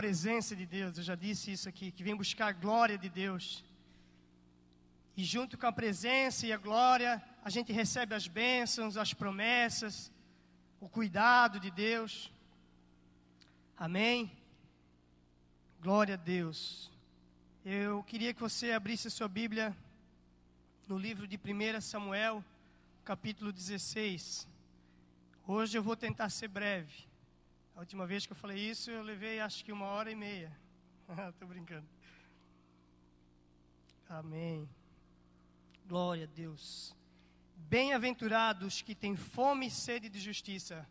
presença de Deus, eu já disse isso aqui, que vem buscar a glória de Deus. E junto com a presença e a glória, a gente recebe as bênçãos, as promessas, o cuidado de Deus. Amém? Glória a Deus. Eu queria que você abrisse a sua Bíblia no livro de 1 Samuel, capítulo 16. Hoje eu vou tentar ser breve. Última vez que eu falei isso, eu levei acho que uma hora e meia. Estou brincando. Amém. Glória a Deus. Bem-aventurados que têm fome e sede de justiça.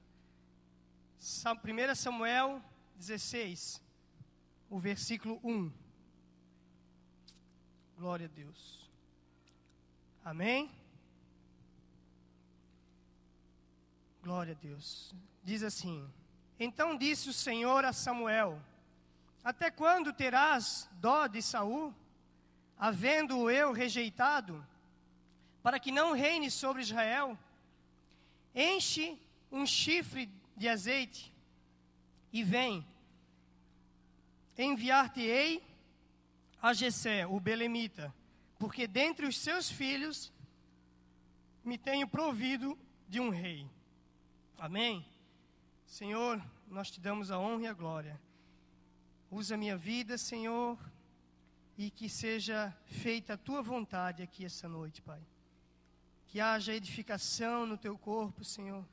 1 Samuel 16, o versículo 1. Glória a Deus. Amém? Glória a Deus. Diz assim: Então disse o Senhor a Samuel: Até quando terás dó de Saul, havendo-o eu rejeitado? para que não reine sobre Israel, enche um chifre de azeite e vem. Enviar-te-ei a Jessé, o belemita, porque dentre os seus filhos me tenho provido de um rei. Amém? Senhor, nós te damos a honra e a glória. Usa minha vida, Senhor, e que seja feita a tua vontade aqui essa noite, Pai. Que haja edificação no teu corpo, Senhor.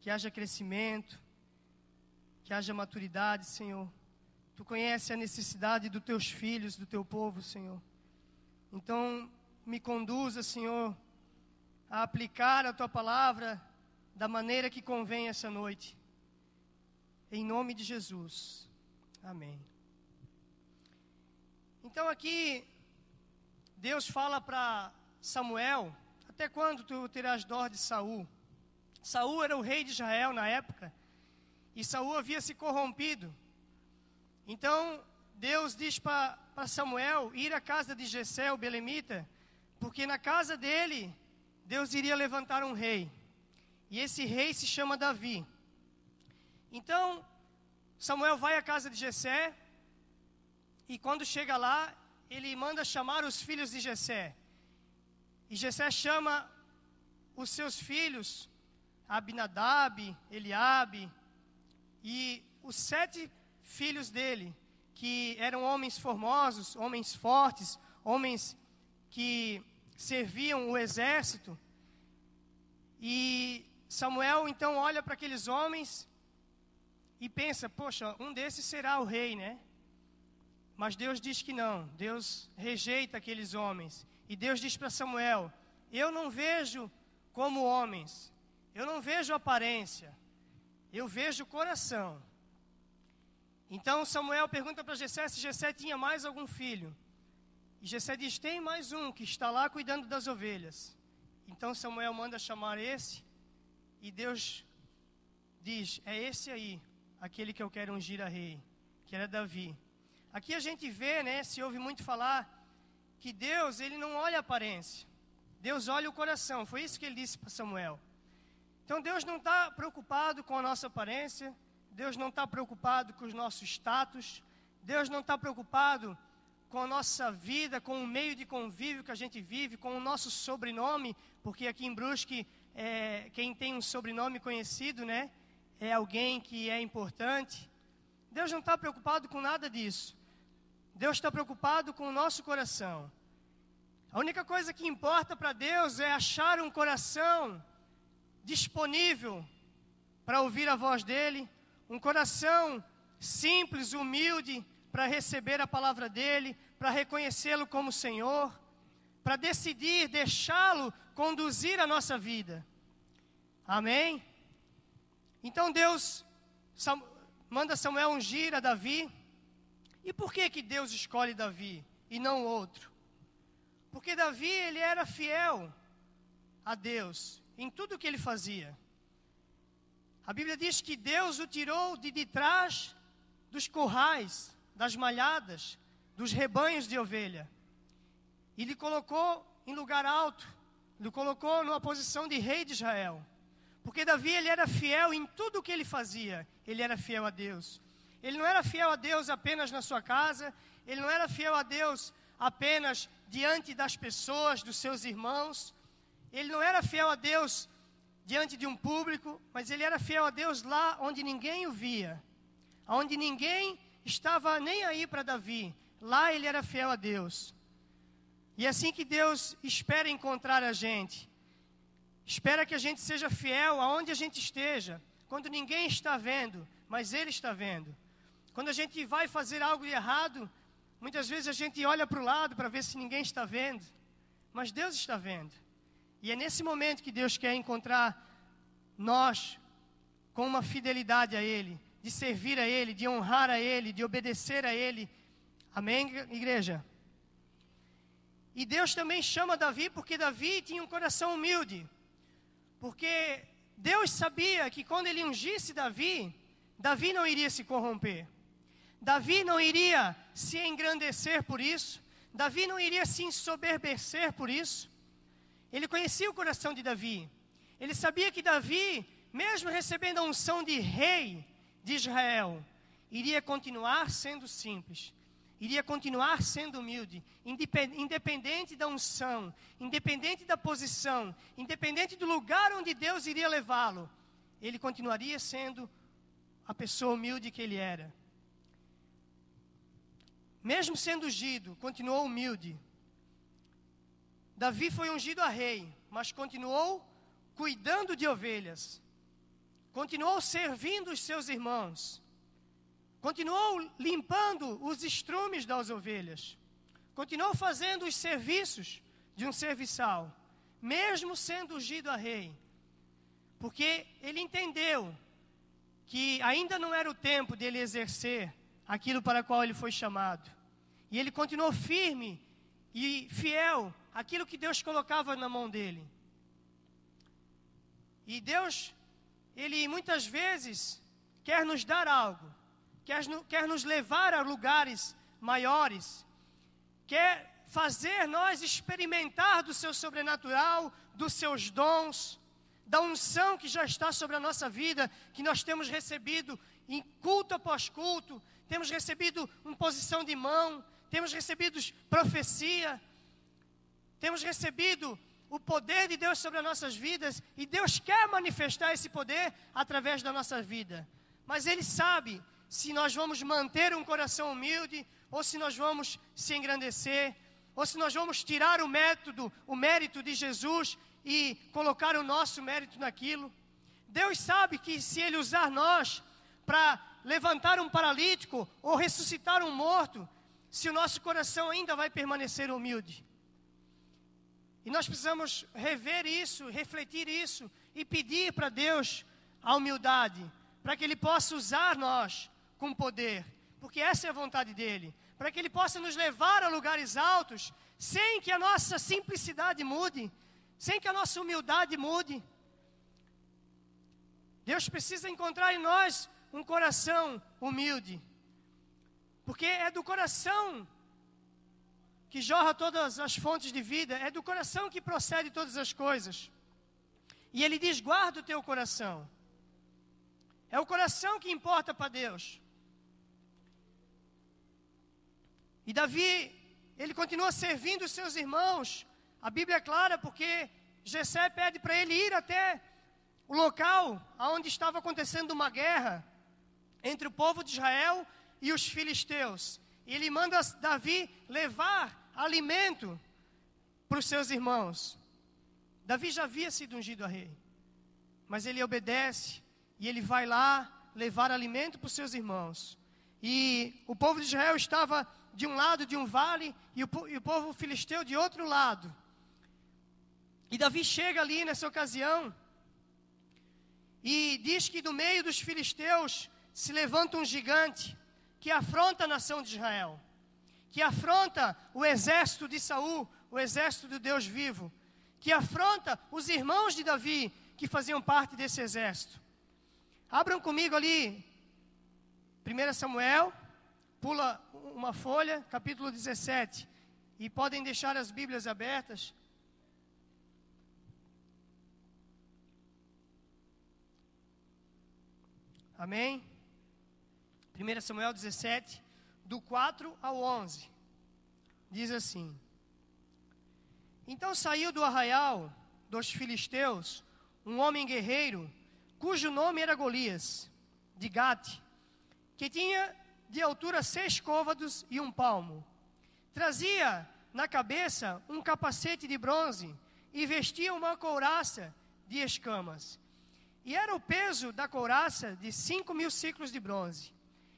Que haja crescimento. Que haja maturidade, Senhor. Tu conheces a necessidade dos teus filhos, do teu povo, Senhor. Então, me conduza, Senhor, a aplicar a tua palavra da maneira que convém essa noite. Em nome de Jesus. Amém. Então aqui Deus fala para Samuel até quando tu terás dó de Saul? Saul era o rei de Israel na época, e Saul havia se corrompido. Então, Deus diz para Samuel ir à casa de Jessé, o belemita, porque na casa dele, Deus iria levantar um rei. E esse rei se chama Davi. Então, Samuel vai à casa de Jessé, e quando chega lá, ele manda chamar os filhos de Jessé. E Jessé chama os seus filhos, Abinadab, Eliabe, e os sete filhos dele, que eram homens formosos, homens fortes, homens que serviam o exército. E Samuel então olha para aqueles homens e pensa: poxa, um desses será o rei, né? Mas Deus diz que não, Deus rejeita aqueles homens e Deus diz para Samuel: Eu não vejo como homens, eu não vejo aparência, eu vejo coração. Então Samuel pergunta para Jessé se Jessé tinha mais algum filho. E Jessé diz: Tem mais um que está lá cuidando das ovelhas. Então Samuel manda chamar esse, e Deus diz: É esse aí, aquele que eu quero ungir a rei, que era Davi. Aqui a gente vê, né, se ouve muito falar que Deus, ele não olha a aparência. Deus olha o coração. Foi isso que ele disse para Samuel. Então Deus não está preocupado com a nossa aparência. Deus não está preocupado com os nossos status. Deus não está preocupado com a nossa vida, com o meio de convívio que a gente vive, com o nosso sobrenome, porque aqui em Brusque, é, quem tem um sobrenome conhecido, né, é alguém que é importante. Deus não está preocupado com nada disso. Deus está preocupado com o nosso coração. A única coisa que importa para Deus é achar um coração disponível para ouvir a voz dEle, um coração simples, humilde, para receber a palavra dEle, para reconhecê-lo como Senhor, para decidir deixá-lo conduzir a nossa vida. Amém? Então Deus manda Samuel ungir a Davi e por que que Deus escolhe Davi e não outro? Porque Davi, ele era fiel a Deus em tudo que ele fazia. A Bíblia diz que Deus o tirou de, de trás dos currais, das malhadas, dos rebanhos de ovelha. E lhe colocou em lugar alto, lhe colocou numa posição de rei de Israel. Porque Davi ele era fiel em tudo o que ele fazia, ele era fiel a Deus. Ele não era fiel a Deus apenas na sua casa, ele não era fiel a Deus apenas diante das pessoas, dos seus irmãos, ele não era fiel a Deus diante de um público, mas ele era fiel a Deus lá onde ninguém o via, onde ninguém estava nem aí para Davi, lá ele era fiel a Deus. E é assim que Deus espera encontrar a gente. Espera que a gente seja fiel aonde a gente esteja, quando ninguém está vendo, mas Ele está vendo. Quando a gente vai fazer algo errado, muitas vezes a gente olha para o lado para ver se ninguém está vendo, mas Deus está vendo. E é nesse momento que Deus quer encontrar nós com uma fidelidade a Ele, de servir a Ele, de honrar a Ele, de obedecer a Ele. Amém, igreja? E Deus também chama Davi porque Davi tinha um coração humilde. Porque Deus sabia que quando ele ungisse Davi, Davi não iria se corromper. Davi não iria se engrandecer por isso. Davi não iria se ensoberbecer por isso. Ele conhecia o coração de Davi. Ele sabia que Davi, mesmo recebendo a unção de rei de Israel, iria continuar sendo simples, iria continuar sendo humilde, independente da unção, independente da posição, independente do lugar onde Deus iria levá-lo, ele continuaria sendo a pessoa humilde que ele era. Mesmo sendo ungido, continuou humilde. Davi foi ungido a rei, mas continuou cuidando de ovelhas. Continuou servindo os seus irmãos Continuou limpando os estrumes das ovelhas. Continuou fazendo os serviços de um serviçal, mesmo sendo ungido a rei. Porque ele entendeu que ainda não era o tempo dele exercer aquilo para qual ele foi chamado. E ele continuou firme e fiel àquilo que Deus colocava na mão dele. E Deus, ele muitas vezes quer nos dar algo, quer, quer nos levar a lugares maiores, quer fazer nós experimentar do seu sobrenatural, dos seus dons, da unção que já está sobre a nossa vida, que nós temos recebido em culto após culto, temos recebido uma posição de mão, temos recebido profecia, temos recebido o poder de Deus sobre as nossas vidas e Deus quer manifestar esse poder através da nossa vida. Mas Ele sabe se nós vamos manter um coração humilde, ou se nós vamos se engrandecer, ou se nós vamos tirar o método, o mérito de Jesus e colocar o nosso mérito naquilo. Deus sabe que se Ele usar nós para levantar um paralítico ou ressuscitar um morto, se o nosso coração ainda vai permanecer humilde. E nós precisamos rever isso, refletir isso e pedir para Deus a humildade, para que Ele possa usar nós com poder, porque essa é a vontade dele, para que ele possa nos levar a lugares altos, sem que a nossa simplicidade mude, sem que a nossa humildade mude. Deus precisa encontrar em nós um coração humilde, porque é do coração que jorra todas as fontes de vida, é do coração que procede todas as coisas. E ele diz: guarda o teu coração. É o coração que importa para Deus. E Davi, ele continua servindo os seus irmãos. A Bíblia é clara porque Jessé pede para ele ir até o local onde estava acontecendo uma guerra entre o povo de Israel e os filisteus. E ele manda Davi levar alimento para os seus irmãos. Davi já havia sido ungido a rei, mas ele obedece e ele vai lá levar alimento para os seus irmãos. E o povo de Israel estava de um lado de um vale e o, e o povo filisteu de outro lado. E Davi chega ali nessa ocasião e diz que do meio dos filisteus se levanta um gigante que afronta a nação de Israel, que afronta o exército de Saul, o exército do Deus vivo, que afronta os irmãos de Davi que faziam parte desse exército. Abram comigo ali 1 Samuel Pula uma folha, capítulo 17. E podem deixar as Bíblias abertas. Amém? 1 Samuel 17, do 4 ao 11. Diz assim: Então saiu do arraial dos filisteus um homem guerreiro, cujo nome era Golias, de Gate, que tinha de altura seis côvados e um palmo. Trazia na cabeça um capacete de bronze e vestia uma couraça de escamas. E era o peso da couraça de cinco mil ciclos de bronze.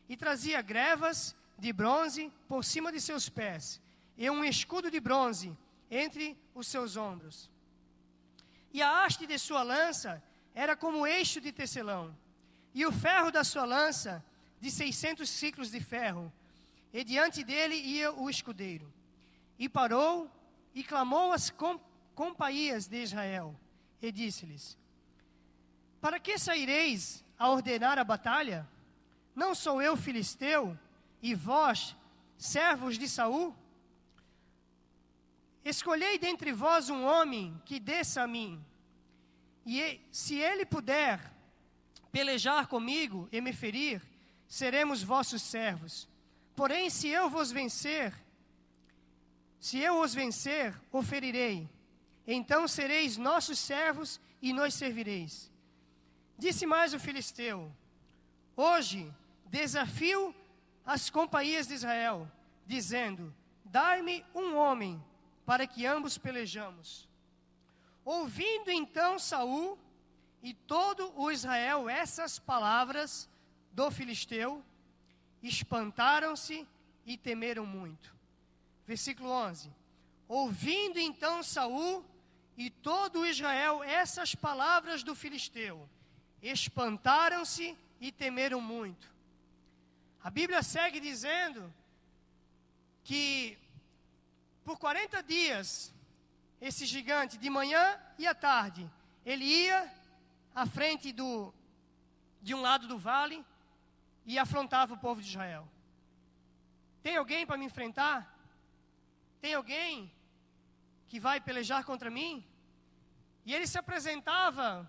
E trazia grevas de bronze por cima de seus pés, e um escudo de bronze entre os seus ombros. E a haste de sua lança era como eixo de tecelão, e o ferro da sua lança de seiscentos ciclos de ferro, e diante dele ia o escudeiro. E parou e clamou às companhias de Israel, e disse-lhes: Para que saireis a ordenar a batalha? Não sou eu filisteu, e vós, servos de Saul? Escolhei dentre vós um homem que desça a mim, e se ele puder pelejar comigo e me ferir, seremos vossos servos. Porém, se eu vos vencer, se eu os vencer, o ferirei. Então sereis nossos servos e nos servireis. Disse mais o filisteu: Hoje desafio as companhias de Israel, dizendo: Dai-me um homem para que ambos pelejamos. Ouvindo então Saul e todo o Israel essas palavras do filisteu, espantaram-se e temeram muito. Versículo 11. Ouvindo então Saul e todo Israel essas palavras do filisteu, espantaram-se e temeram muito. A Bíblia segue dizendo que por 40 dias, esse gigante, de manhã e à tarde, ele ia à frente do, de um lado do vale e afrontava o povo de Israel. Tem alguém para me enfrentar? Tem alguém que vai pelejar contra mim? E ele se apresentava,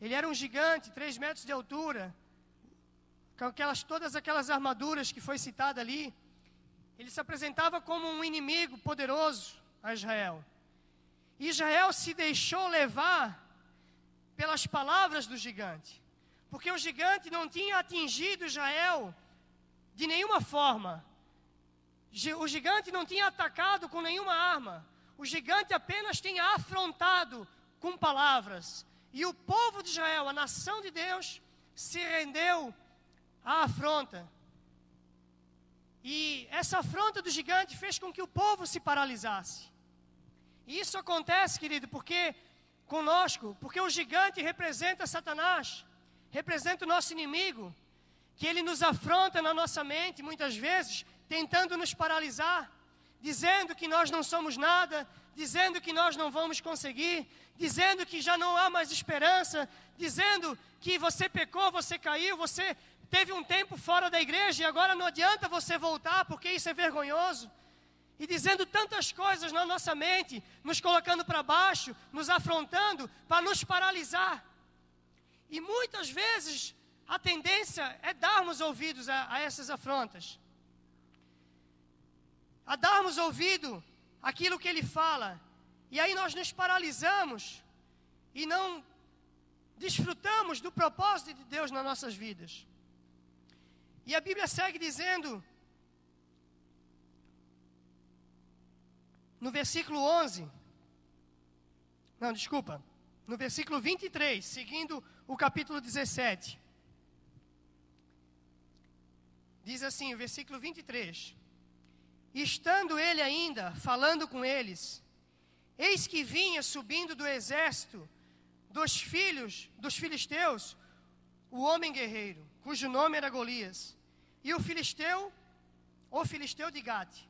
ele era um gigante, três metros de altura, com aquelas, todas aquelas armaduras que foi citada ali. Ele se apresentava como um inimigo poderoso a Israel. Israel se deixou levar pelas palavras do gigante, porque o gigante não tinha atingido Israel de nenhuma forma. O gigante não tinha atacado com nenhuma arma. O gigante apenas tinha afrontado com palavras. E o povo de Israel, a nação de Deus, se rendeu à afronta. E essa afronta do gigante fez com que o povo se paralisasse. E isso acontece, querido, porque conosco, porque o gigante representa Satanás, representa o nosso inimigo, que ele nos afronta na nossa mente muitas vezes, tentando nos paralisar, dizendo que nós não somos nada, dizendo que nós não vamos conseguir, dizendo que já não há mais esperança, dizendo que você pecou, você caiu, você teve um tempo fora da igreja e agora não adianta você voltar porque isso é vergonhoso. E dizendo tantas coisas na nossa mente, nos colocando para baixo, nos afrontando, para nos paralisar. E muitas vezes a tendência é darmos ouvidos a, a essas afrontas, a darmos ouvido aquilo que ele fala, e aí nós nos paralisamos e não desfrutamos do propósito de Deus nas nossas vidas. E a Bíblia segue dizendo, no versículo 11, não, desculpa, no versículo 23, seguindo o capítulo 17. Diz assim, versículo 23: Estando ele ainda falando com eles, eis que vinha subindo do exército dos filhos dos filisteus o homem guerreiro, cujo nome era Golias, e o filisteu, o filisteu de Gate,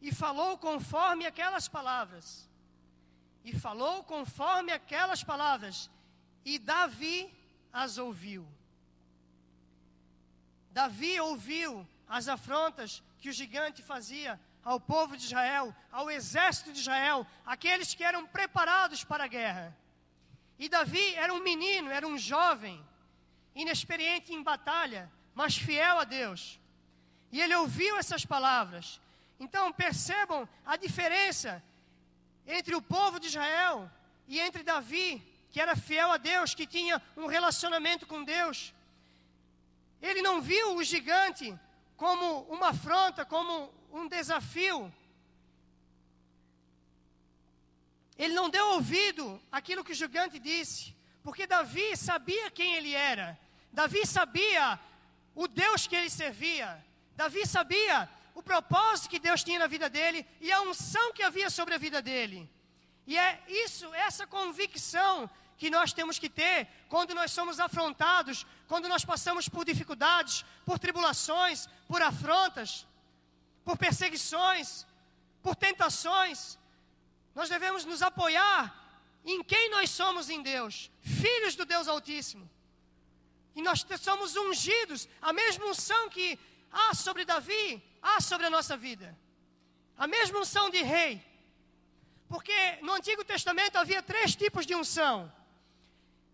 e falou conforme aquelas palavras, e falou conforme aquelas palavras, e Davi as ouviu. Davi ouviu as afrontas que o gigante fazia ao povo de Israel, ao exército de Israel, aqueles que eram preparados para a guerra. E Davi era um menino, era um jovem, inexperiente em batalha, mas fiel a Deus. E ele ouviu essas palavras. Então percebam a diferença entre o povo de Israel e entre Davi, que era fiel a Deus, que tinha um relacionamento com Deus. Ele não viu o gigante como uma afronta, como um desafio. Ele não deu ouvido àquilo que o gigante disse, porque Davi sabia quem ele era. Davi sabia o Deus que ele servia. Davi sabia o propósito que Deus tinha na vida dele e a unção que havia sobre a vida dele. E é isso, essa convicção que nós temos que ter quando nós somos afrontados, quando nós passamos por dificuldades, por tribulações, por afrontas, por perseguições, por tentações. Nós devemos nos apoiar em quem nós somos em Deus, filhos do Deus Altíssimo. E nós somos ungidos, a mesma unção que há sobre Davi, há sobre a nossa vida. A mesma unção de rei. Porque no Antigo Testamento havia três tipos de unção: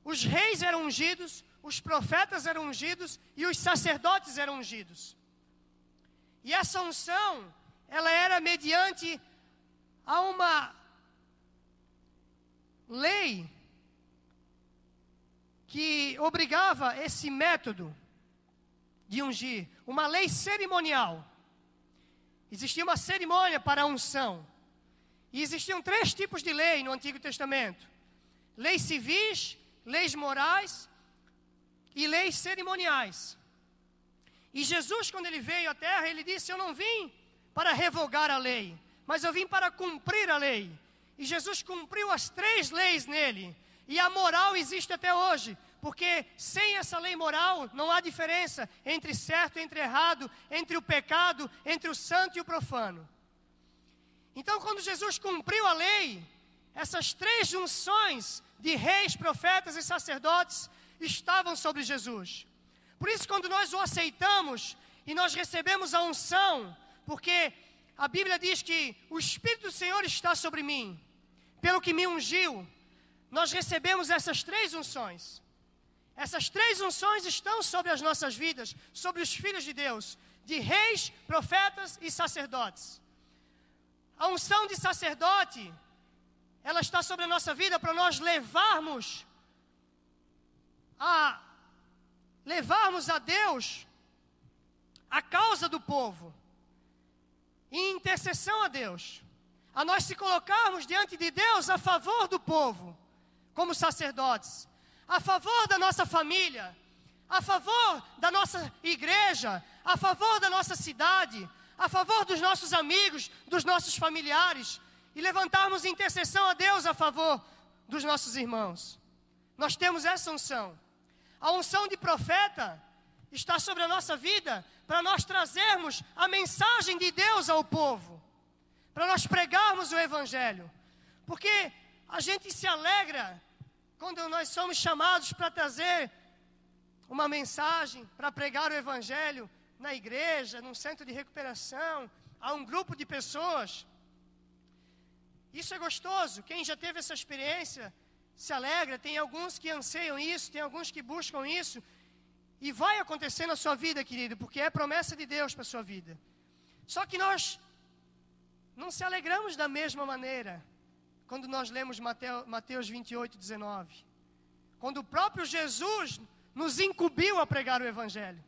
os reis eram ungidos, os profetas eram ungidos e os sacerdotes eram ungidos. E essa unção, ela era mediante a uma lei que obrigava esse método de ungir, uma lei cerimonial. Existia uma cerimônia para a unção. E existiam três tipos de lei no Antigo Testamento: leis civis, leis morais e leis cerimoniais. E Jesus, quando ele veio à terra, ele disse: Eu não vim para revogar a lei, mas eu vim para cumprir a lei. E Jesus cumpriu as três leis nele. E a moral existe até hoje, porque sem essa lei moral não há diferença entre certo e entre errado, entre o pecado, entre o santo e o profano. Então, quando Jesus cumpriu a lei, essas três junções de reis, profetas e sacerdotes estavam sobre Jesus. Por isso, quando nós o aceitamos e nós recebemos a unção, porque a Bíblia diz que o Espírito do Senhor está sobre mim, pelo que me ungiu, nós recebemos essas três unções. Essas três unções estão sobre as nossas vidas, sobre os filhos de Deus, de reis, profetas e sacerdotes. A unção de sacerdote ela está sobre a nossa vida para nós levarmos a levarmos a Deus a causa do povo. Em intercessão a Deus, a nós se colocarmos diante de Deus a favor do povo, como sacerdotes, a favor da nossa família, a favor da nossa igreja, a favor da nossa cidade, a favor dos nossos amigos, dos nossos familiares, e levantarmos intercessão a Deus a favor dos nossos irmãos. Nós temos essa unção. A unção de profeta está sobre a nossa vida para nós trazermos a mensagem de Deus ao povo, para nós pregarmos o Evangelho. Porque a gente se alegra quando nós somos chamados para trazer uma mensagem, para pregar o Evangelho na igreja, num centro de recuperação, a um grupo de pessoas. Isso é gostoso. Quem já teve essa experiência se alegra. Tem alguns que anseiam isso, tem alguns que buscam isso. E vai acontecer na sua vida, querido, porque é promessa de Deus para a sua vida. Só que nós não se alegramos da mesma maneira quando nós lemos Mateus, Mateus 28, 19. Quando o próprio Jesus nos incumbiu a pregar o Evangelho.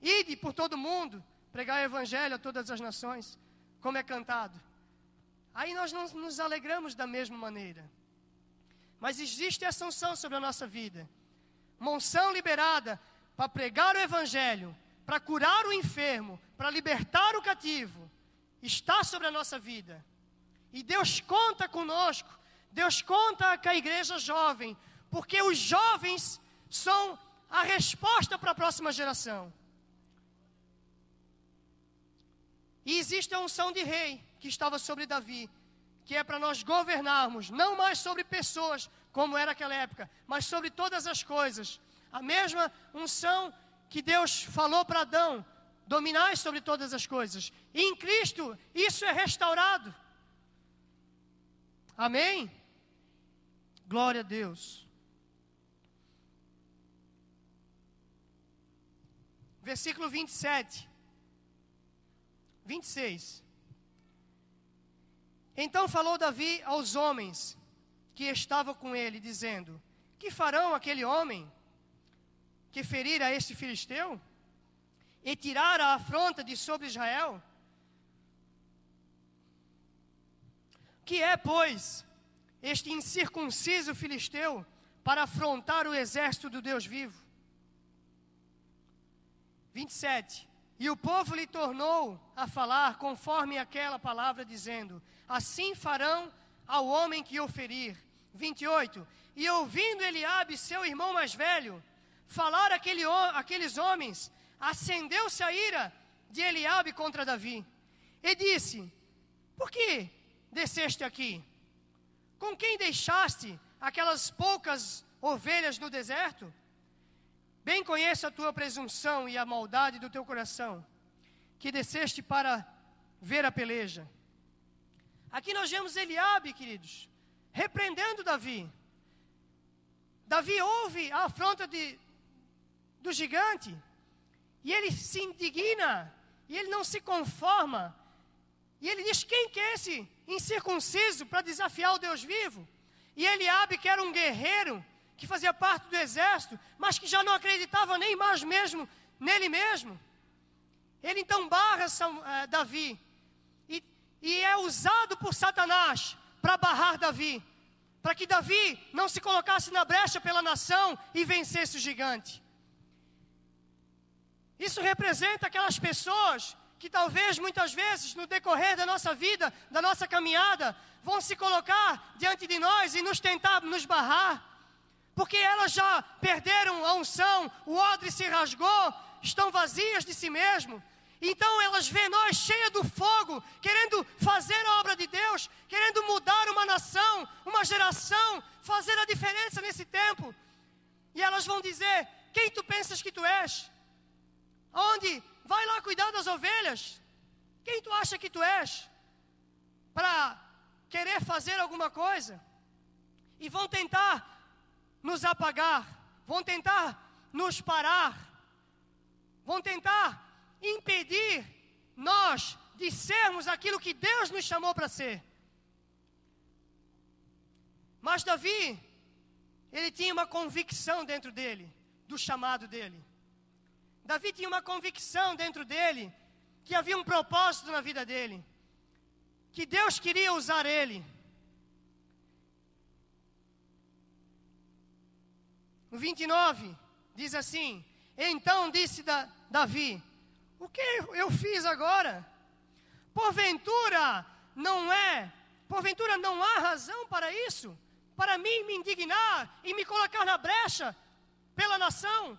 Ide por todo mundo, pregar o Evangelho a todas as nações, como é cantado. Aí nós não nos alegramos da mesma maneira. Mas existe essa unção sobre a nossa vida. Uma unção liberada para pregar o Evangelho, para curar o enfermo, para libertar o cativo, está sobre a nossa vida. E Deus conta conosco, Deus conta com a igreja jovem, porque os jovens são a resposta para a próxima geração. E existe a unção de rei que estava sobre Davi, que é para nós governarmos, não mais sobre pessoas, como era aquela época, mas sobre todas as coisas. A mesma unção que Deus falou para Adão, dominar sobre todas as coisas. E em Cristo, isso é restaurado. Amém? Glória a Deus. versículo 27. 26. Então falou Davi aos homens que estavam com ele, dizendo: Que farão aquele homem que ferir a este filisteu e tirar a afronta de sobre Israel? Que é, pois, este incircunciso filisteu para afrontar o exército do Deus vivo? 27. E o povo lhe tornou a falar conforme aquela palavra, dizendo: Assim farão ao homem que o ferir. 28. E ouvindo Eliabe, seu irmão mais velho, falar aquele, aqueles homens, acendeu-se a ira de Eliabe contra Davi. E disse: Por que desceste aqui? Com quem deixaste aquelas poucas ovelhas no deserto? Bem conheço a tua presunção e a maldade do teu coração, que desceste para ver a peleja. Aqui nós vemos Eliabe, queridos, repreendendo Davi. Davi ouve a afronta de, do gigante, e ele se indigna, e ele não se conforma, e ele diz: Quem que é esse incircunciso para desafiar o Deus vivo? E Eliabe, que era um guerreiro, que fazia parte do exército, mas que já não acreditava nem mais mesmo nele mesmo. Ele então barra São, uh, Davi e, e é usado por Satanás para barrar Davi, para que Davi não se colocasse na brecha pela nação e vencesse o gigante. Isso representa aquelas pessoas que talvez muitas vezes no decorrer da nossa vida, da nossa caminhada, vão se colocar diante de nós e nos tentar nos barrar porque elas já perderam a unção, o odre se rasgou, estão vazias de si mesmo. Então elas veem nós cheia do fogo, querendo fazer a obra de Deus, querendo mudar uma nação, uma geração, fazer a diferença nesse tempo. E elas vão dizer: Quem tu pensas que tu és? Onde? Vai lá cuidar das ovelhas. Quem tu acha que tu és? Para querer fazer alguma coisa. E vão tentar nos apagar, vão tentar nos parar, vão tentar impedir nós de sermos aquilo que Deus nos chamou para ser. Mas Davi, ele tinha uma convicção dentro dele, do chamado dele. Davi tinha uma convicção dentro dele, que havia um propósito na vida dele, que Deus queria usar ele. No 29, diz assim: Então disse da, Davi: O que eu fiz agora? Porventura não é, porventura não há razão para isso? Para mim me indignar e me colocar na brecha pela nação,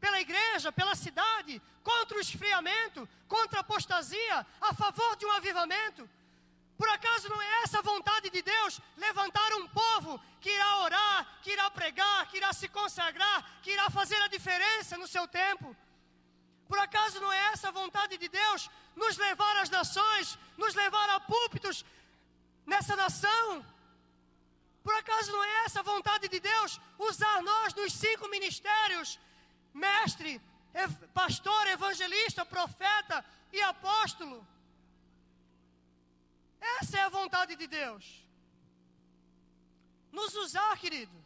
pela igreja, pela cidade, contra o esfriamento, contra a apostasia, a favor de um avivamento? Por acaso não é essa a vontade de Deus? Levantar um povo que irá orar, que irá pregar, que irá se consagrar, que irá fazer a diferença no seu tempo? Por acaso não é essa a vontade de Deus? Nos levar às nações, nos levar a púlpitos nessa nação? Por acaso não é essa a vontade de Deus? Usar nós nos cinco ministérios, mestre, pastor, evangelista, profeta e apóstolo? Essa é a vontade de Deus. Nos usar, querido.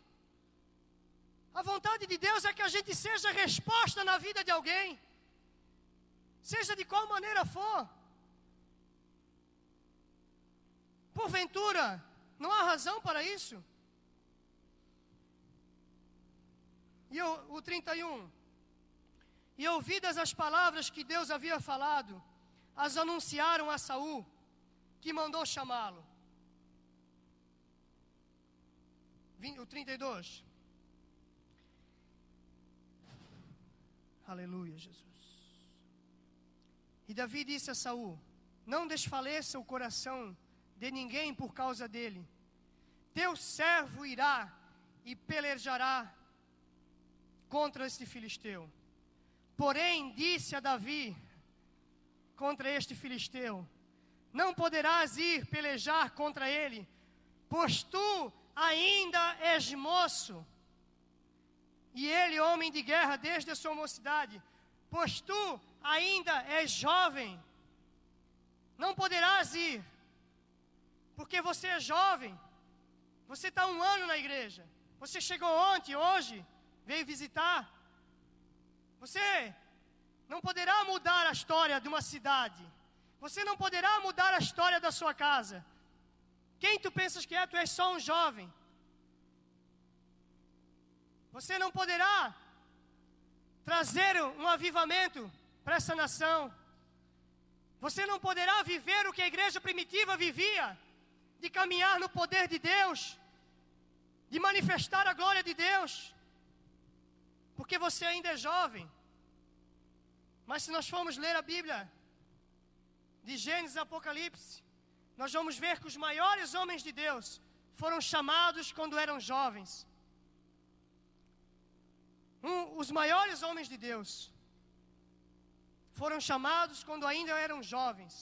A vontade de Deus é que a gente seja resposta na vida de alguém, seja de qual maneira for. Porventura, não há razão para isso. E o, o 31. E ouvidas as palavras que Deus havia falado, as anunciaram a Saul que mandou chamá-lo. O 32. Aleluia, Jesus. E Davi disse a Saul: Não desfaleça o coração de ninguém por causa dele. Teu servo irá e pelejará contra este filisteu. Porém, disse a Davi contra este filisteu: não poderás ir pelejar contra ele, pois tu ainda és moço, e ele homem de guerra desde a sua mocidade. pois tu ainda és jovem, não poderás ir, porque você é jovem, você está um ano na igreja, você chegou ontem, hoje, veio visitar. Você não poderá mudar a história de uma cidade, você não poderá mudar a história da sua casa. Quem tu pensas que é? Tu és só um jovem. Você não poderá trazer um avivamento para essa nação. Você não poderá viver o que a igreja primitiva vivia, de caminhar no poder de Deus, de manifestar a glória de Deus, porque você ainda é jovem. Mas se nós formos ler a Bíblia, de Gênesis a Apocalipse, nós vamos ver que os maiores homens de Deus foram chamados quando eram jovens. Um, os maiores homens de Deus foram chamados quando ainda eram jovens.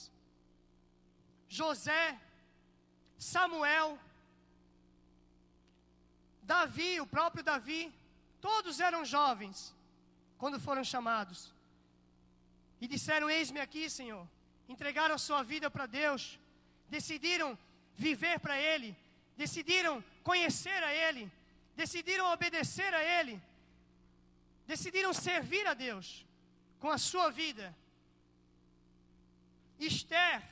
José, Samuel, Davi, o próprio Davi, todos eram jovens quando foram chamados. E disseram: Eis-me aqui, Senhor. Entregaram sua vida para Deus, decidiram viver para Ele, decidiram conhecer a Ele, decidiram obedecer a Ele, decidiram servir a Deus com a sua vida. Esther,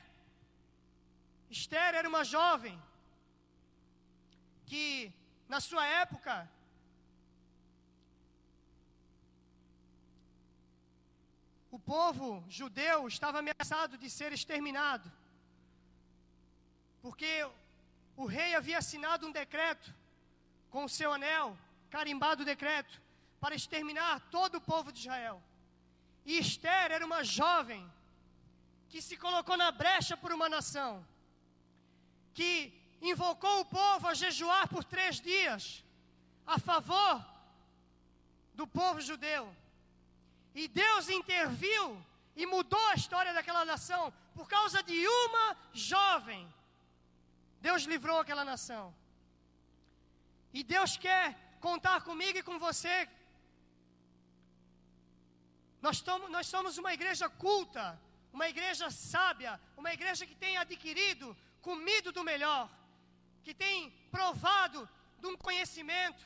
Esther era uma jovem que, na sua época, o povo judeu estava ameaçado de ser exterminado, porque o rei havia assinado um decreto com o seu anel, carimbado o decreto, para exterminar todo o povo de Israel. E Esther era uma jovem que se colocou na brecha por uma nação, que invocou o povo a jejuar por três dias a favor do povo judeu. E Deus interviu e mudou a história daquela nação por causa de uma jovem. Deus livrou aquela nação. E Deus quer contar comigo e com você nós, tomo, nós somos uma igreja culta, uma igreja sábia, uma igreja que tem adquirido, comido do melhor, que tem provado de um conhecimento.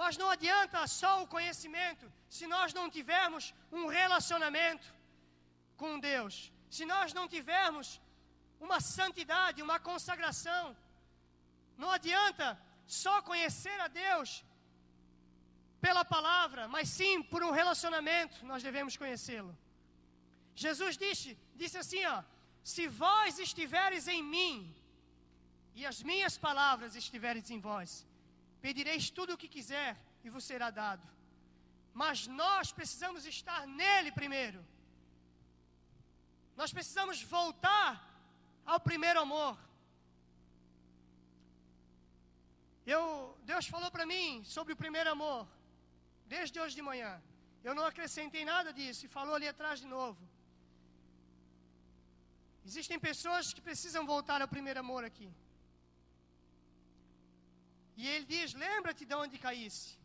Mas não adianta só o conhecimento se nós não tivermos um relacionamento com Deus, se nós não tivermos uma santidade, uma consagração. Não adianta só conhecer a Deus pela palavra, mas sim por um relacionamento, nós devemos conhecê-lo. Jesus disse, disse assim, ó: Se vós estiveres em mim e as minhas palavras estiveres em vós, pedireis tudo o que quiser e vos será dado. Mas nós precisamos estar nele primeiro. Nós precisamos voltar ao primeiro amor. Eu, Deus falou para mim sobre o primeiro amor desde hoje de manhã. Eu não acrescentei nada disso e falou ali atrás de novo. Existem pessoas que precisam voltar ao primeiro amor aqui. E ele diz: lembra-te de onde caísse,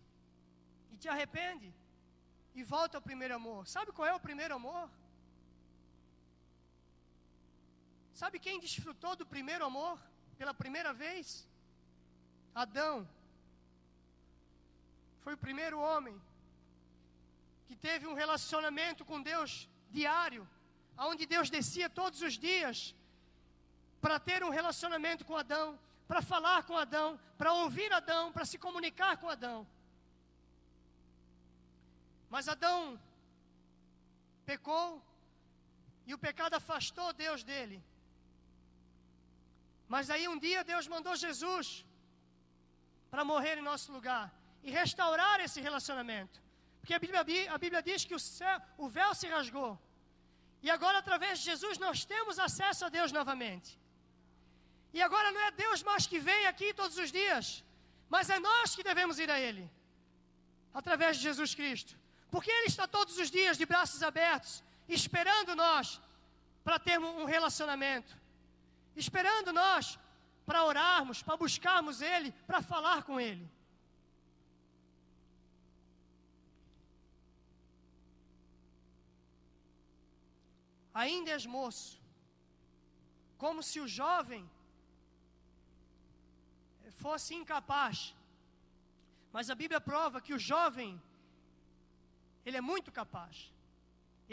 e te arrepende, e volta ao primeiro amor. Sabe qual é o primeiro amor? Sabe quem desfrutou do primeiro amor pela primeira vez? Adão foi o primeiro homem que teve um relacionamento com Deus diário, aonde Deus descia todos os dias para ter um relacionamento com Adão, para falar com Adão, para ouvir Adão, para se comunicar com Adão. Mas Adão pecou e o pecado afastou Deus dele. Mas aí um dia Deus mandou Jesus para morrer em nosso lugar e restaurar esse relacionamento. Porque a Bíblia, a Bíblia diz que o, céu, o véu se rasgou. E agora, através de Jesus, nós temos acesso a Deus novamente. E agora não é Deus mais que vem aqui todos os dias, mas é nós que devemos ir a Ele, através de Jesus Cristo. Porque Ele está todos os dias de braços abertos, esperando nós para termos um relacionamento, esperando nós para orarmos, para buscarmos Ele, para falar com Ele. ainda és moço. Como se o jovem fosse incapaz. Mas a Bíblia prova que o jovem, ele é muito capaz.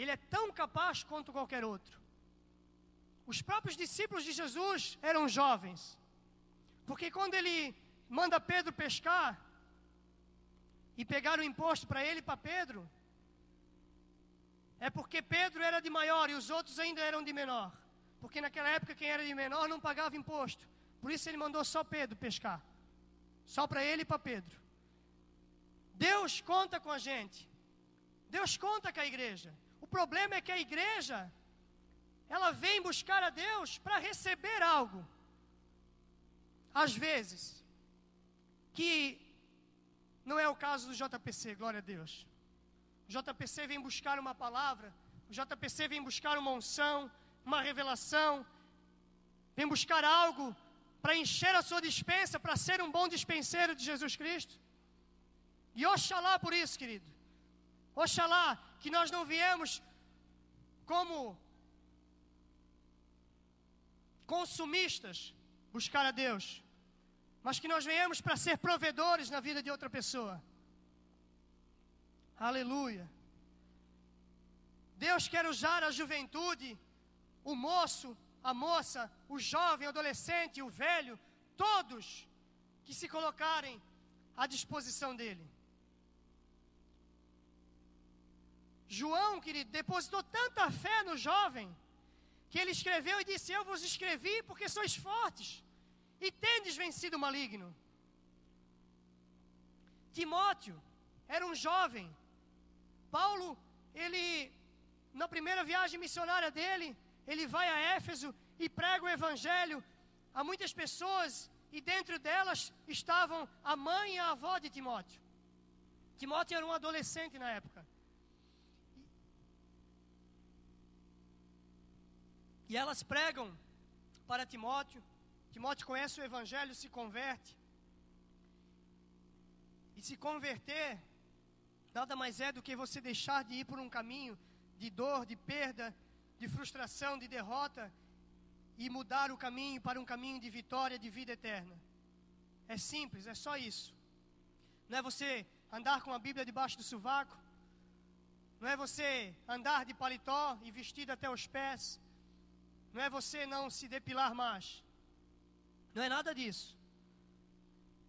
Ele é tão capaz quanto qualquer outro. Os próprios discípulos de Jesus eram jovens. Porque quando ele manda Pedro pescar e pegar o imposto para ele e para Pedro, é porque Pedro era de maior e os outros ainda eram de menor. Porque naquela época quem era de menor não pagava imposto. Por isso ele mandou só Pedro pescar. Só para ele e para Pedro. Deus conta com a gente. Deus conta com a igreja. O problema é que a igreja ela vem buscar a Deus para receber algo. Às vezes, que não é o caso do JPC, glória a Deus. O JPC vem buscar uma palavra, o JPC vem buscar uma unção, uma revelação, vem buscar algo para encher a sua dispensa, para ser um bom dispenseiro de Jesus Cristo. E oxalá por isso, querido. Oxalá que nós não viemos como consumistas buscar a Deus, mas que nós venhamos para ser provedores na vida de outra pessoa. Aleluia. Deus quer usar a juventude, o moço, a moça, o jovem, o adolescente, o velho, todos que se colocarem à disposição dele. João, querido, depositou tanta fé no jovem, que ele escreveu e disse: Eu vos escrevi porque sois fortes e tendes vencido o maligno. Timóteo era um jovem. Paulo, ele, na primeira viagem missionária dele, ele vai a Éfeso e prega o evangelho a muitas pessoas, e dentro delas estavam a mãe e a avó de Timóteo. Timóteo era um adolescente na época. E elas pregam para Timóteo. Timóteo conhece o Evangelho, se converte. E se converter, nada mais é do que você deixar de ir por um caminho de dor, de perda, de frustração, de derrota e mudar o caminho para um caminho de vitória, de vida eterna. É simples, é só isso. Não é você andar com a Bíblia debaixo do sovaco. Não é você andar de paletó e vestido até os pés. Não é você não se depilar mais. Não é nada disso.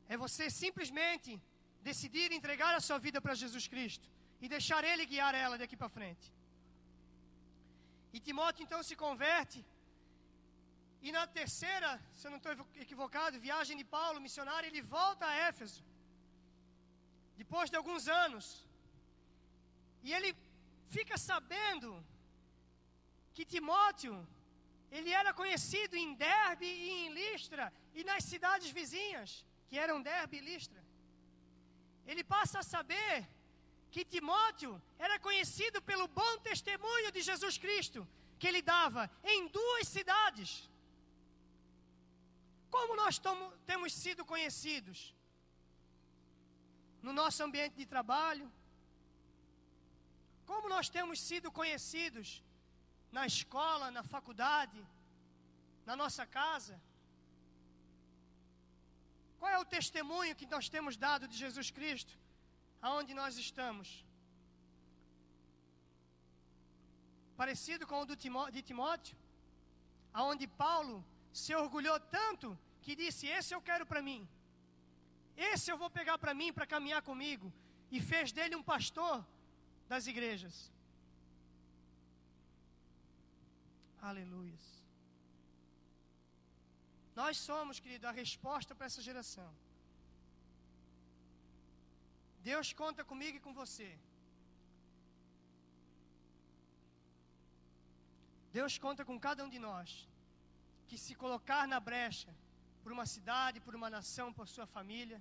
É você simplesmente decidir entregar a sua vida para Jesus Cristo e deixar Ele guiar ela daqui para frente. E Timóteo então se converte. E na terceira, se eu não estou equivocado, viagem de Paulo, missionário, ele volta a Éfeso. Depois de alguns anos. E ele fica sabendo que Timóteo, ele era conhecido em Derbe e em Listra e nas cidades vizinhas, que eram Derbe e Listra. Ele passa a saber que Timóteo era conhecido pelo bom testemunho de Jesus Cristo que ele dava em duas cidades. Como nós tomo, temos sido conhecidos? No nosso ambiente de trabalho? Como nós temos sido conhecidos na escola, na faculdade, na nossa casa? Qual é o testemunho que nós temos dado de Jesus Cristo aonde nós estamos. Parecido com o de Timóteo, aonde Paulo se orgulhou tanto que disse: Esse eu quero para mim, esse eu vou pegar para mim para caminhar comigo, e fez dele um pastor das igrejas. Aleluia. Nós somos, querido, a resposta para essa geração. Deus conta comigo e com você. Deus conta com cada um de nós que se colocar na brecha por uma cidade, por uma nação, por sua família.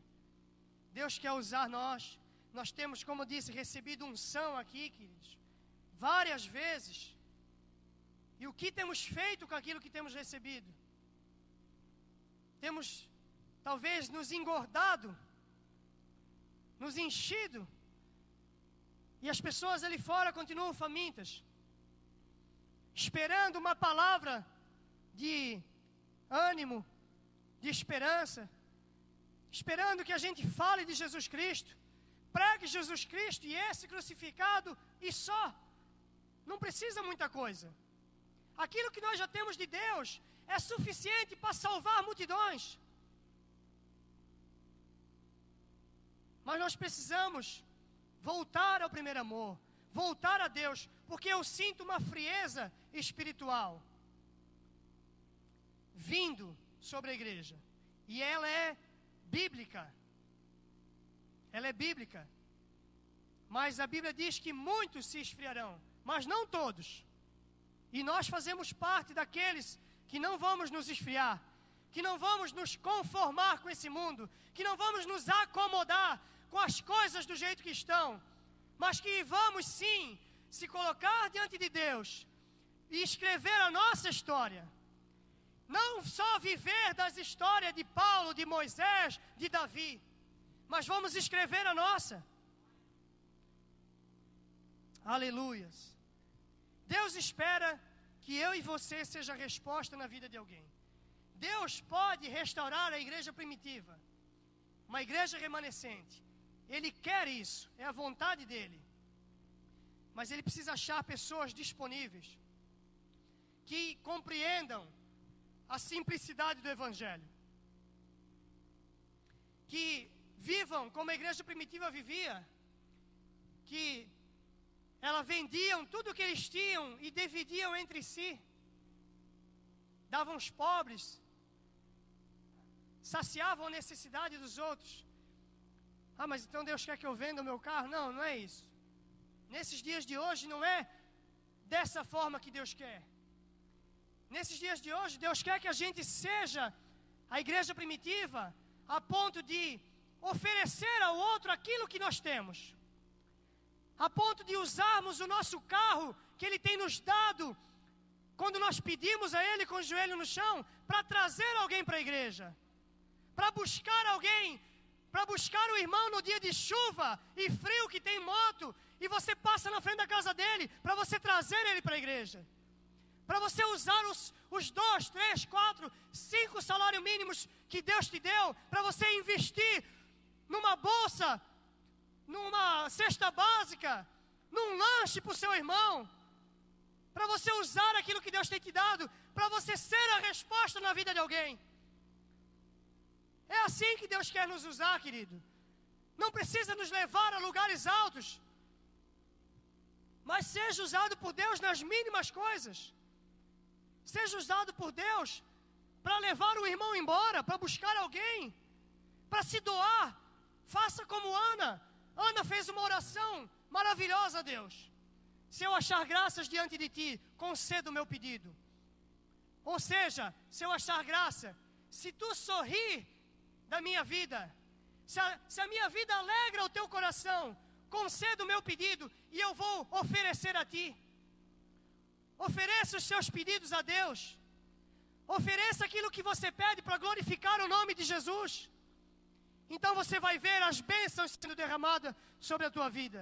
Deus quer usar nós. Nós temos, como disse, recebido unção aqui, queridos, várias vezes. E o que temos feito com aquilo que temos recebido? Temos, talvez, nos engordado nos enchido. E as pessoas ali fora continuam famintas. esperando uma palavra de ânimo, de esperança, esperando que a gente fale de Jesus Cristo, pregue Jesus Cristo e esse crucificado e só. Não precisa muita coisa. Aquilo que nós já temos de Deus é suficiente para salvar multidões. Mas nós precisamos voltar ao primeiro amor, voltar a Deus, porque eu sinto uma frieza espiritual vindo sobre a igreja. E ela é bíblica. Ela é bíblica. Mas a Bíblia diz que muitos se esfriarão, mas não todos. E nós fazemos parte daqueles que não vamos nos esfriar, que não vamos nos conformar com esse mundo, que não vamos nos acomodar com as coisas do jeito que estão, mas que vamos sim se colocar diante de Deus e escrever a nossa história. Não só viver das histórias de Paulo, de Moisés, de Davi, mas vamos escrever a nossa. Aleluias. Deus espera que eu e você seja a resposta na vida de alguém. Deus pode restaurar a igreja primitiva, uma igreja remanescente. Ele quer isso, é a vontade dele. Mas ele precisa achar pessoas disponíveis que compreendam a simplicidade do Evangelho, que vivam como a igreja primitiva vivia, que elas vendiam tudo o que eles tinham e dividiam entre si, davam aos pobres, saciavam a necessidade dos outros. Ah, mas então Deus quer que eu venda o meu carro? Não, não é isso. Nesses dias de hoje não é dessa forma que Deus quer. Nesses dias de hoje, Deus quer que a gente seja a igreja primitiva a ponto de oferecer ao outro aquilo que nós temos, a ponto de usarmos o nosso carro que Ele tem nos dado, quando nós pedimos a Ele com o joelho no chão, para trazer alguém para a igreja, para buscar alguém para buscar o irmão no dia de chuva e frio que tem moto, e você passa na frente da casa dele para você trazer ele para a igreja. Para você usar os, os dois, três, quatro, cinco salários mínimos que Deus te deu, para você investir numa bolsa, numa cesta básica, num lanche para o seu irmão, para você usar aquilo que Deus tem te dado, para você ser a resposta na vida de alguém. É assim que Deus quer nos usar, querido. Não precisa nos levar a lugares altos, mas seja usado por Deus nas mínimas coisas. Seja usado por Deus para levar o irmão embora, para buscar alguém, para se doar. Faça como Ana. Ana fez uma oração maravilhosa a Deus. Se eu achar graças diante de ti, conceda o meu pedido. Ou seja, se eu achar graça, se tu sorrir da minha vida. Se a, se a minha vida alegra o teu coração, conceda o meu pedido e eu vou oferecer a ti. Ofereça os seus pedidos a Deus. Ofereça aquilo que você pede para glorificar o nome de Jesus. Então você vai ver as bênçãos sendo derramadas sobre a tua vida.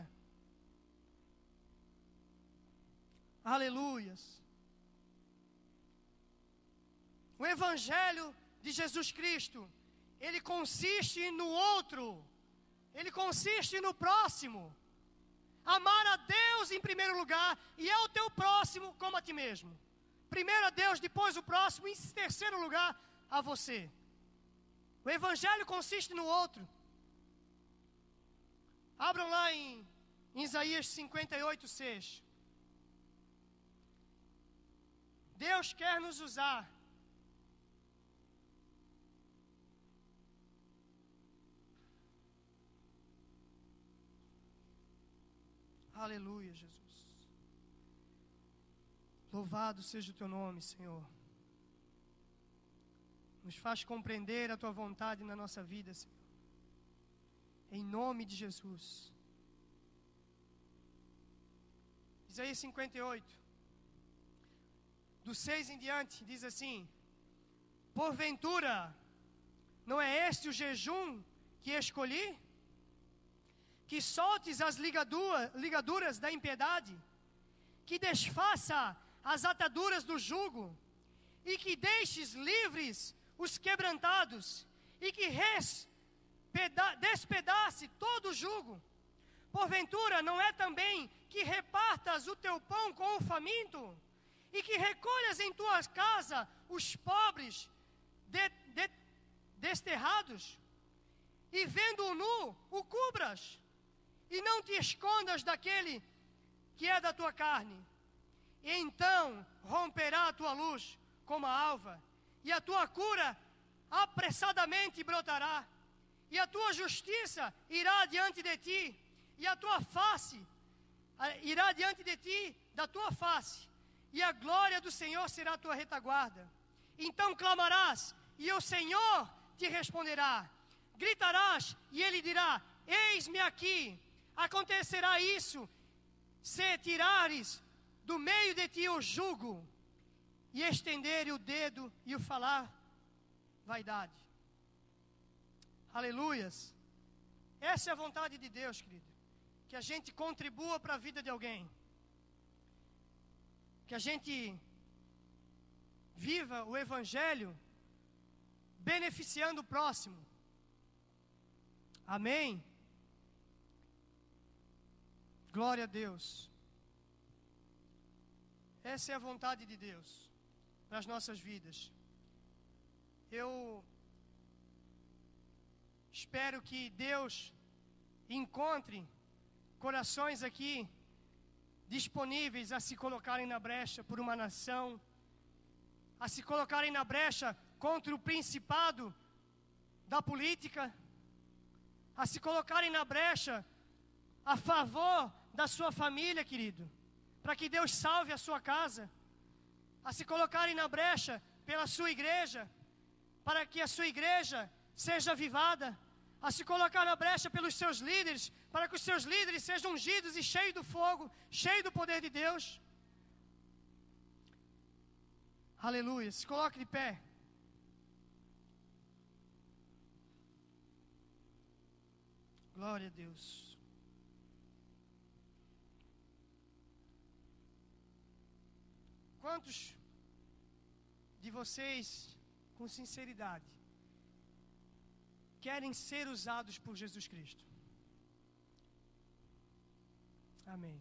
Aleluias. O Evangelho de Jesus Cristo ele consiste no outro, ele consiste no próximo. Amar a Deus em primeiro lugar e ao teu próximo como a ti mesmo. Primeiro a Deus, depois o próximo, e em terceiro lugar a você. O Evangelho consiste no outro. Abram lá em, em Isaías 58, 6. Deus quer nos usar Aleluia, Jesus. Louvado seja o teu nome, Senhor. Nos faz compreender a tua vontade na nossa vida, Senhor. Em nome de Jesus. Isaías 58. Do 6 em diante, diz assim: Porventura, não é este o jejum que escolhi? Que soltes as ligadura, ligaduras da impiedade, que desfaça as ataduras do jugo, e que deixes livres os quebrantados, e que despedace todo o jugo. Porventura, não é também que repartas o teu pão com o faminto, e que recolhas em tua casa os pobres de, de, desterrados, e vendo o nu, o cubras, e não te escondas daquele que é da tua carne. E então romperá a tua luz como a alva, e a tua cura apressadamente brotará, e a tua justiça irá diante de ti, e a tua face irá diante de ti da tua face, e a glória do Senhor será a tua retaguarda. Então clamarás, e o Senhor te responderá. Gritarás, e ele dirá: Eis-me aqui. Acontecerá isso se tirares do meio de ti o jugo e estender o dedo e o falar vaidade. Aleluias. Essa é a vontade de Deus, querido. Que a gente contribua para a vida de alguém. Que a gente viva o Evangelho beneficiando o próximo. Amém? Glória a Deus. Essa é a vontade de Deus nas nossas vidas. Eu espero que Deus encontre corações aqui disponíveis a se colocarem na brecha por uma nação, a se colocarem na brecha contra o principado da política, a se colocarem na brecha a favor da sua família, querido, para que Deus salve a sua casa, a se colocarem na brecha pela sua igreja, para que a sua igreja seja avivada, a se colocar na brecha pelos seus líderes, para que os seus líderes sejam ungidos e cheios do fogo, cheios do poder de Deus. Aleluia. Se coloque de pé. Glória a Deus. Quantos de vocês, com sinceridade, querem ser usados por Jesus Cristo? Amém.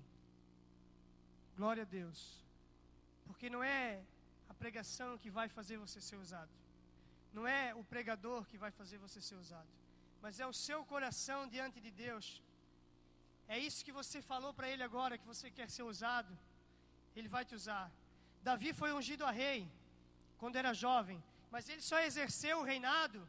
Glória a Deus. Porque não é a pregação que vai fazer você ser usado. Não é o pregador que vai fazer você ser usado. Mas é o seu coração diante de Deus. É isso que você falou para ele agora, que você quer ser usado. Ele vai te usar. Davi foi ungido a rei quando era jovem, mas ele só exerceu o reinado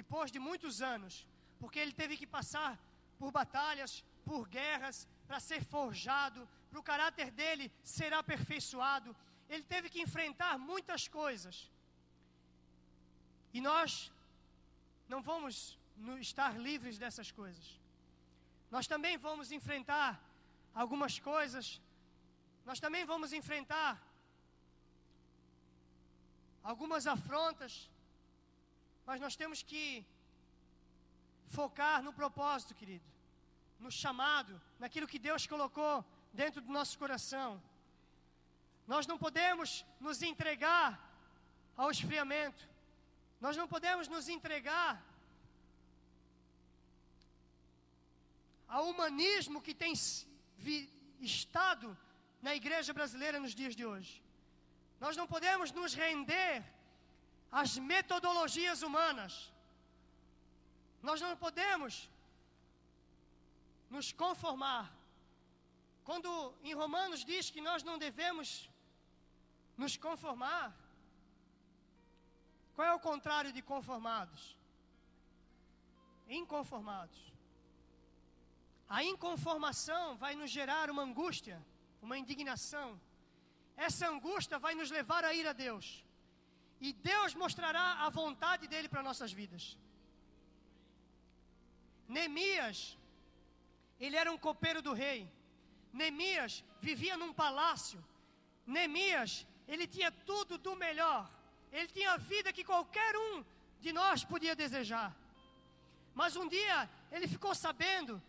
depois de muitos anos, porque ele teve que passar por batalhas, por guerras, para ser forjado, para o caráter dele ser aperfeiçoado. Ele teve que enfrentar muitas coisas. E nós não vamos estar livres dessas coisas. Nós também vamos enfrentar algumas coisas, nós também vamos enfrentar algumas afrontas, mas nós temos que focar no propósito, querido, no chamado, naquilo que Deus colocou dentro do nosso coração. Nós não podemos nos entregar ao esfriamento, nós não podemos nos entregar ao humanismo que tem estado na igreja brasileira nos dias de hoje. Nós não podemos nos render às metodologias humanas. Nós não podemos nos conformar. Quando em Romanos diz que nós não devemos nos conformar, qual é o contrário de conformados? Inconformados. A inconformação vai nos gerar uma angústia, uma indignação. Essa angústia vai nos levar a ir a Deus. E Deus mostrará a vontade dele para nossas vidas. Neemias, ele era um copeiro do rei. Neemias vivia num palácio. Neemias, ele tinha tudo do melhor. Ele tinha a vida que qualquer um de nós podia desejar. Mas um dia ele ficou sabendo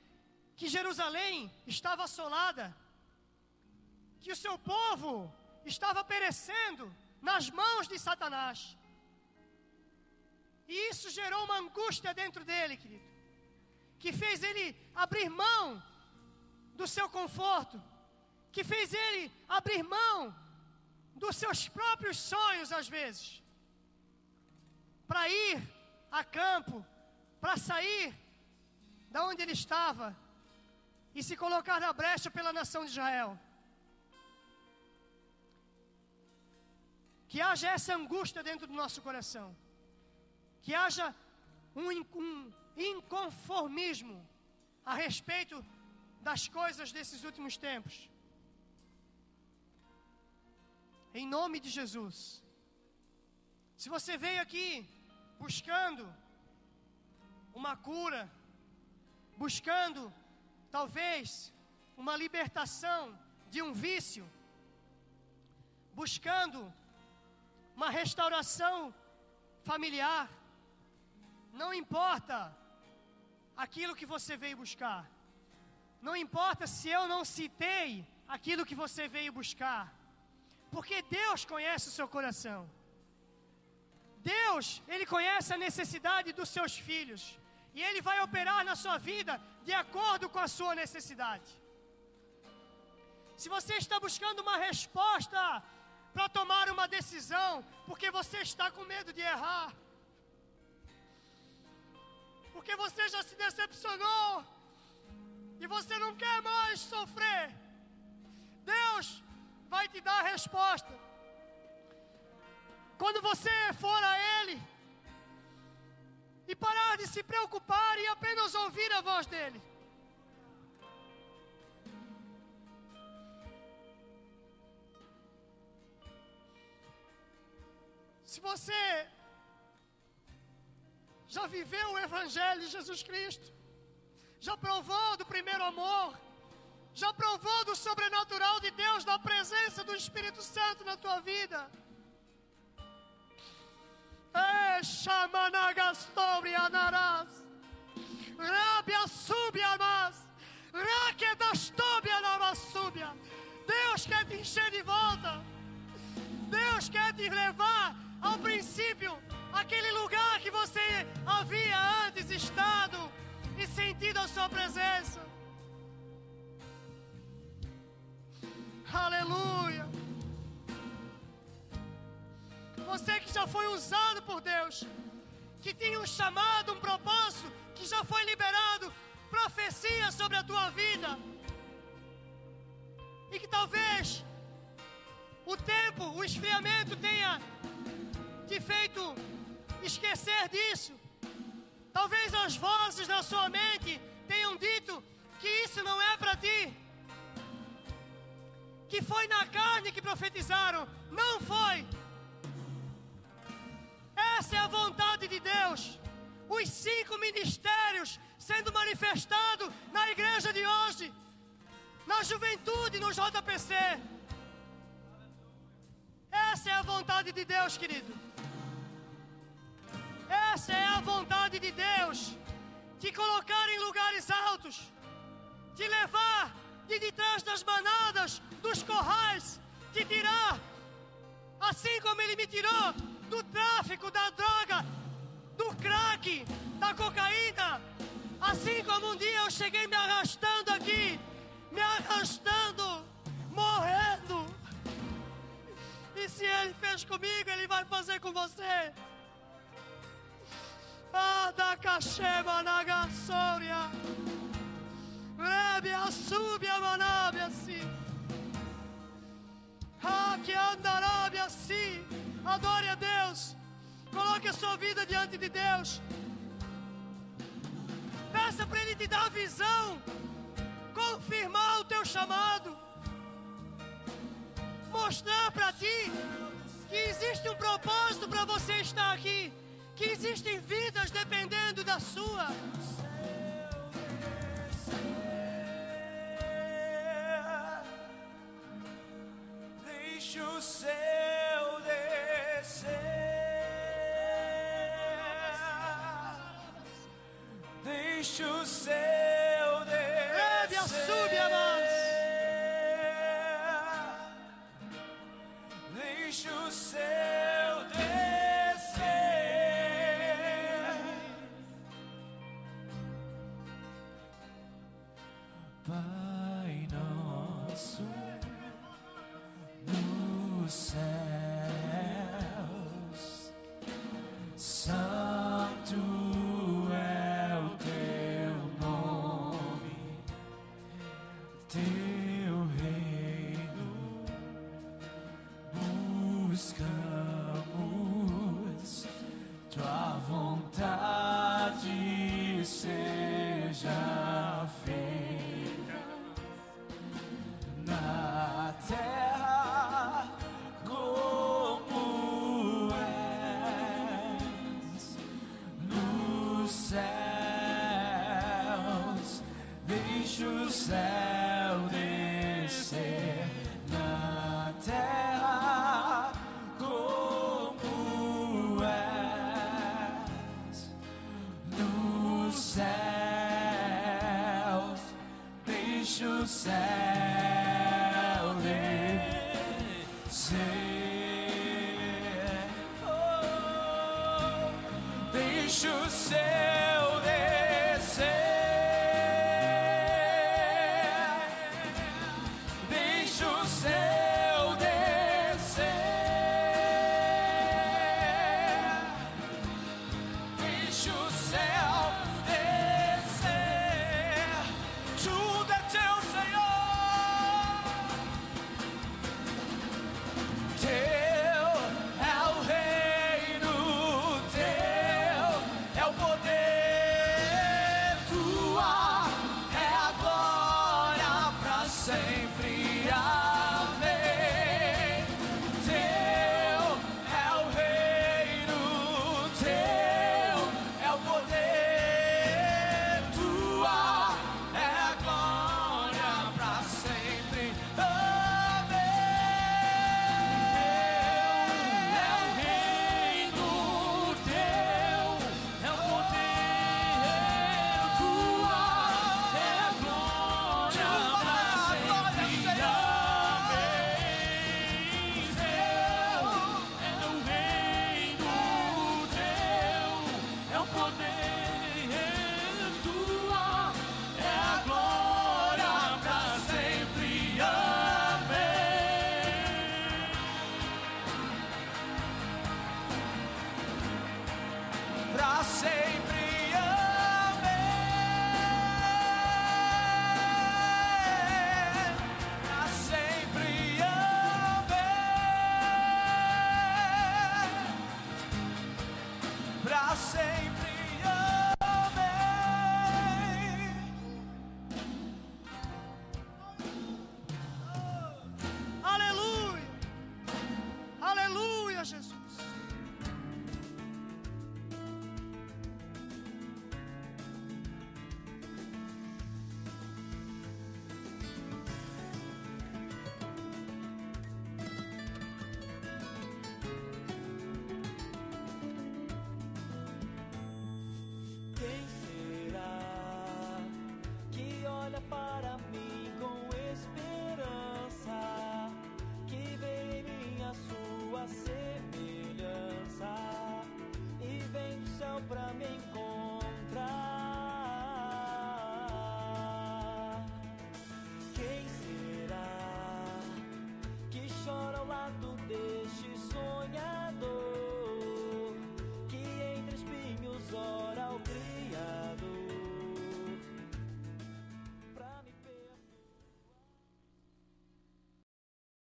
que Jerusalém estava assolada, que o seu povo estava perecendo nas mãos de Satanás. E isso gerou uma angústia dentro dele, querido, que fez ele abrir mão do seu conforto, que fez ele abrir mão dos seus próprios sonhos, às vezes, para ir a campo, para sair da onde ele estava e se colocar na brecha pela nação de Israel. Que haja essa angústia dentro do nosso coração. Que haja um, um inconformismo a respeito das coisas desses últimos tempos. Em nome de Jesus. Se você veio aqui buscando uma cura, buscando talvez uma libertação de um vício, buscando uma restauração familiar, não importa aquilo que você veio buscar, não importa se eu não citei aquilo que você veio buscar, porque Deus conhece o seu coração. Deus, Ele conhece a necessidade dos seus filhos. E Ele vai operar na sua vida de acordo com a sua necessidade. Se você está buscando uma resposta para tomar uma decisão, porque você está com medo de errar, porque você já se decepcionou e você não quer mais sofrer, Deus vai te dar a resposta. Quando você for a Ele e parar de se preocupar e apenas ouvir a voz dEle. Se você já viveu o Evangelho de Jesus Cristo, já provou do primeiro amor, já provou do sobrenatural de Deus, da presença do Espírito Santo na tua vida. Raquedastobianavassúbia. Deus quer te encher de volta. Deus quer te levar ao princípio, aquele lugar que você havia antes estado e sentido a sua presença. Aleluia. Você que já foi usado por Deus, que tinha um chamado, um propósito, que já foi liberado, profecia sobre a tua vida. E que talvez o tempo, o esfriamento tenha te feito esquecer disso. Talvez as vozes da sua mente tenham dito que isso não é para ti. Que foi na carne que profetizaram. Não foi. Essa é a vontade de Deus. Os cinco ministérios sendo manifestados na igreja de hoje, na juventude, no JPC. Essa é a vontade de Deus, querido. Essa é a vontade de Deus. Te colocar em lugares altos, te levar de detrás das manadas, dos corrais, te tirar, assim como Ele me tirou do tráfico, da droga, do crack, da cocaína. Assim como um dia eu cheguei me arrastando aqui, me arrastando, morrendo. E se Ele fez comigo, Ele vai fazer com você. Ada cachema nagasória. Rebe a súbia manabe assim. Ah, que andará assim. Adore a Deus. Coloque a sua vida diante de Deus. Peça para Ele te dar visão. Confirmar o teu chamado. Mostrar para ti que existe um propósito para você estar aqui. Que existem vidas dependendo da sua. Deixa o céu descer. Deixa o céu deixa o céu descer na terra como é no céu, deixa o céu descer, oh, deixa o céu.